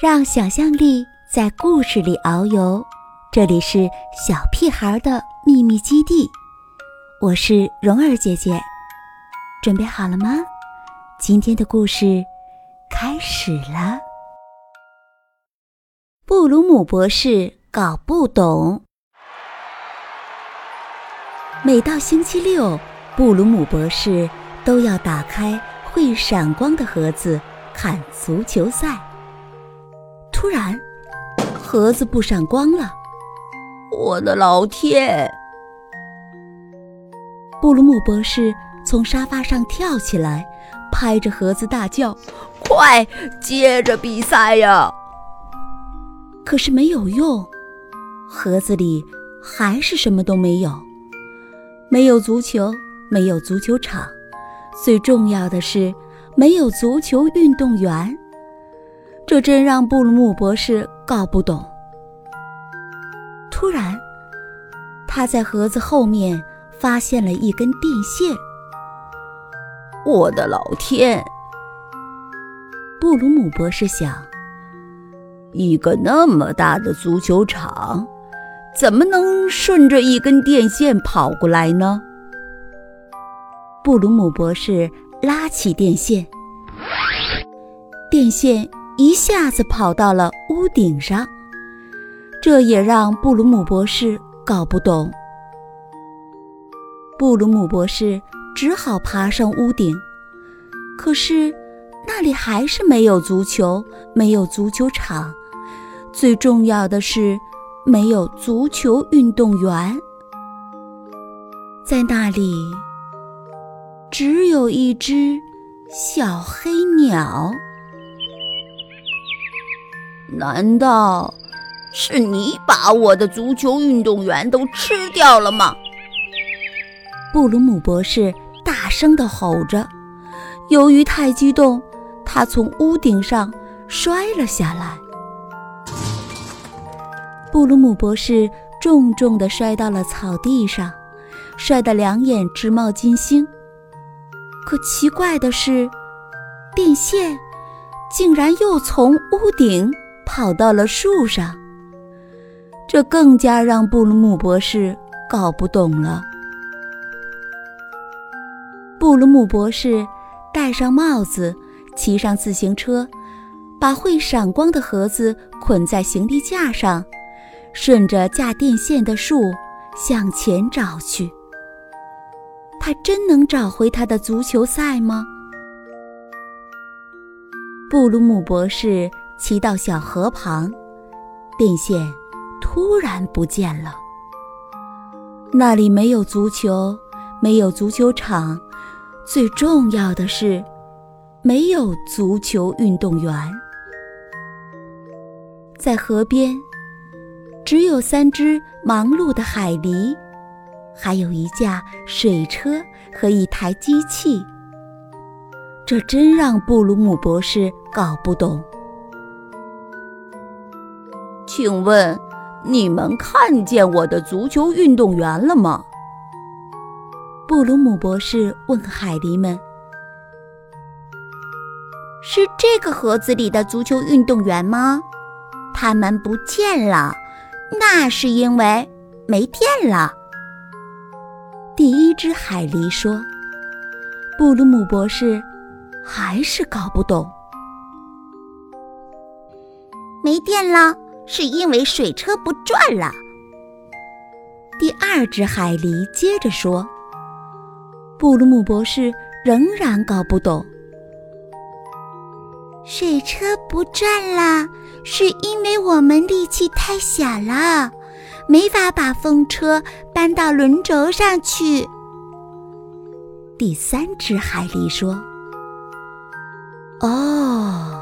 让想象力在故事里遨游。这里是小屁孩的秘密基地，我是蓉儿姐姐，准备好了吗？今天的故事开始了。布鲁姆博士搞不懂。每到星期六，布鲁姆博士都要打开会闪光的盒子看足球赛。突然，盒子不闪光了。我的老天！布鲁姆博士从沙发上跳起来，拍着盒子大叫：“快接着比赛呀！”可是没有用，盒子里还是什么都没有。没有足球，没有足球场，最重要的是没有足球运动员。这真让布鲁姆博士搞不懂。突然，他在盒子后面发现了一根电线。我的老天！布鲁姆博士想，一个那么大的足球场，怎么能顺着一根电线跑过来呢？布鲁姆博士拉起电线，电线。一下子跑到了屋顶上，这也让布鲁姆博士搞不懂。布鲁姆博士只好爬上屋顶，可是那里还是没有足球，没有足球场，最重要的是没有足球运动员。在那里，只有一只小黑鸟。难道是你把我的足球运动员都吃掉了吗？布鲁姆博士大声地吼着。由于太激动，他从屋顶上摔了下来。布鲁姆博士重重地摔到了草地上，摔得两眼直冒金星。可奇怪的是，电线竟然又从屋顶。跑到了树上，这更加让布鲁姆博士搞不懂了。布鲁姆博士戴上帽子，骑上自行车，把会闪光的盒子捆在行李架上，顺着架电线的树向前找去。他真能找回他的足球赛吗？布鲁姆博士。骑到小河旁，电线突然不见了。那里没有足球，没有足球场，最重要的是，没有足球运动员。在河边，只有三只忙碌的海狸，还有一架水车和一台机器。这真让布鲁姆博士搞不懂。请问，你们看见我的足球运动员了吗？布鲁姆博士问海狸们：“是这个盒子里的足球运动员吗？他们不见了，那是因为没电了。”第一只海狸说：“布鲁姆博士还是搞不懂，没电了。”是因为水车不转了。第二只海狸接着说：“布鲁姆博士仍然搞不懂，水车不转了，是因为我们力气太小了，没法把风车搬到轮轴上去。”第三只海狸说：“哦。”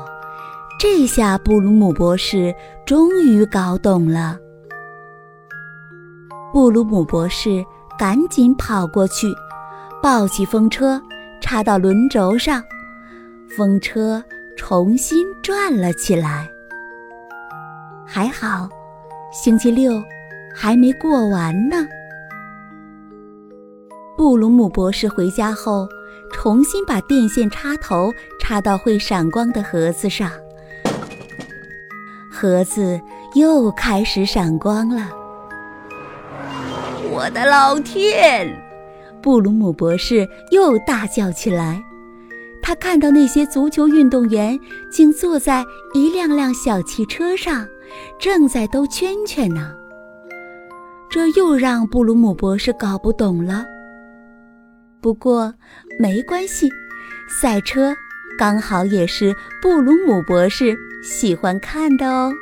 这下布鲁姆博士终于搞懂了。布鲁姆博士赶紧跑过去，抱起风车，插到轮轴上，风车重新转了起来。还好，星期六还没过完呢。布鲁姆博士回家后，重新把电线插头插到会闪光的盒子上。盒子又开始闪光了。我的老天！布鲁姆博士又大叫起来。他看到那些足球运动员竟坐在一辆辆小汽车上，正在兜圈圈呢。这又让布鲁姆博士搞不懂了。不过没关系，赛车刚好也是布鲁姆博士喜欢看的哦。